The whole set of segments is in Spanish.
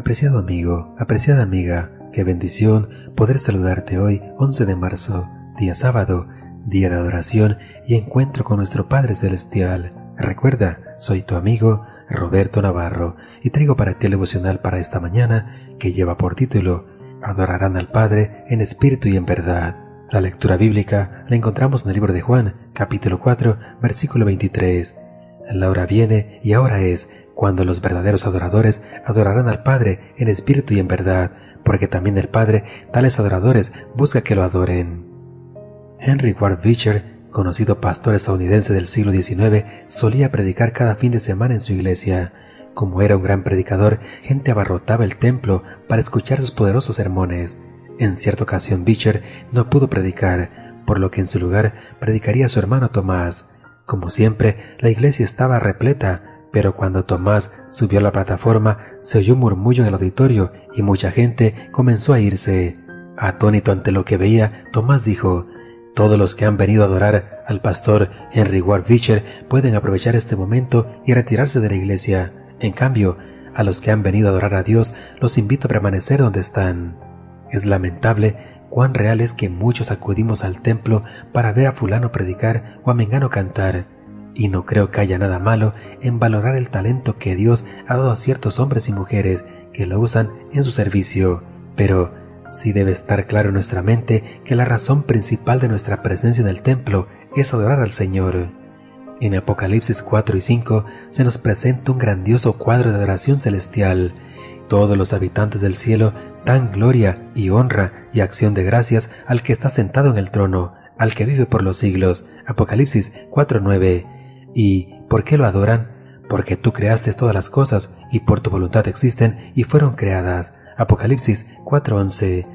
Apreciado amigo, apreciada amiga, qué bendición poder saludarte hoy, 11 de marzo, día sábado, día de adoración y encuentro con nuestro Padre Celestial. Recuerda, soy tu amigo Roberto Navarro y traigo para ti el devocional para esta mañana que lleva por título Adorarán al Padre en espíritu y en verdad. La lectura bíblica la encontramos en el libro de Juan, capítulo 4, versículo 23. La hora viene y ahora es cuando los verdaderos adoradores adorarán al Padre en espíritu y en verdad, porque también el Padre, tales adoradores, busca que lo adoren. Henry Ward Beecher, conocido pastor estadounidense del siglo XIX, solía predicar cada fin de semana en su iglesia. Como era un gran predicador, gente abarrotaba el templo para escuchar sus poderosos sermones. En cierta ocasión Beecher no pudo predicar, por lo que en su lugar predicaría su hermano Tomás. Como siempre, la iglesia estaba repleta, pero cuando Tomás subió a la plataforma, se oyó un murmullo en el auditorio y mucha gente comenzó a irse. Atónito ante lo que veía, Tomás dijo, Todos los que han venido a adorar al pastor Henry Ward Beecher pueden aprovechar este momento y retirarse de la iglesia. En cambio, a los que han venido a adorar a Dios, los invito a permanecer donde están. Es lamentable cuán real es que muchos acudimos al templo para ver a fulano predicar o a Mengano cantar, y no creo que haya nada malo en valorar el talento que Dios ha dado a ciertos hombres y mujeres que lo usan en su servicio, pero sí debe estar claro en nuestra mente que la razón principal de nuestra presencia en el templo es adorar al Señor. En Apocalipsis 4 y 5 se nos presenta un grandioso cuadro de adoración celestial. Todos los habitantes del cielo dan gloria y honra y acción de gracias al que está sentado en el trono, al que vive por los siglos. Apocalipsis 4.9 ¿Y por qué lo adoran? Porque tú creaste todas las cosas y por tu voluntad existen y fueron creadas. Apocalipsis 4:11.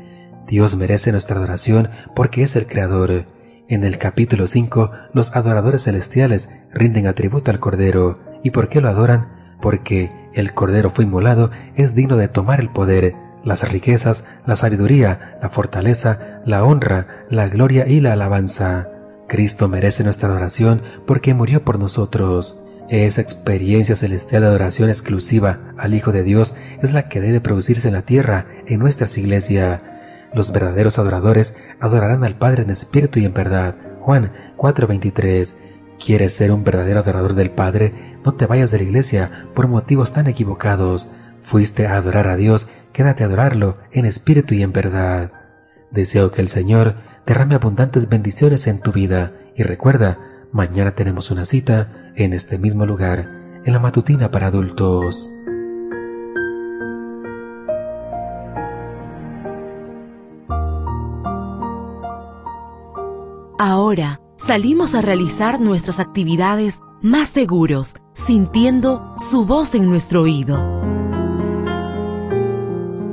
Dios merece nuestra adoración porque es el Creador. En el capítulo 5, los adoradores celestiales rinden atributo al Cordero. ¿Y por qué lo adoran? Porque el Cordero fue inmolado, es digno de tomar el poder, las riquezas, la sabiduría, la fortaleza, la honra, la gloria y la alabanza. Cristo merece nuestra adoración porque murió por nosotros. Esa experiencia celestial de adoración exclusiva al Hijo de Dios es la que debe producirse en la tierra, en nuestras iglesias. Los verdaderos adoradores adorarán al Padre en espíritu y en verdad. Juan 4:23. ¿Quieres ser un verdadero adorador del Padre? No te vayas de la iglesia por motivos tan equivocados. Fuiste a adorar a Dios, quédate a adorarlo en espíritu y en verdad. Deseo que el Señor derrame abundantes bendiciones en tu vida y recuerda, mañana tenemos una cita en este mismo lugar, en la matutina para adultos. Ahora salimos a realizar nuestras actividades más seguros, sintiendo su voz en nuestro oído.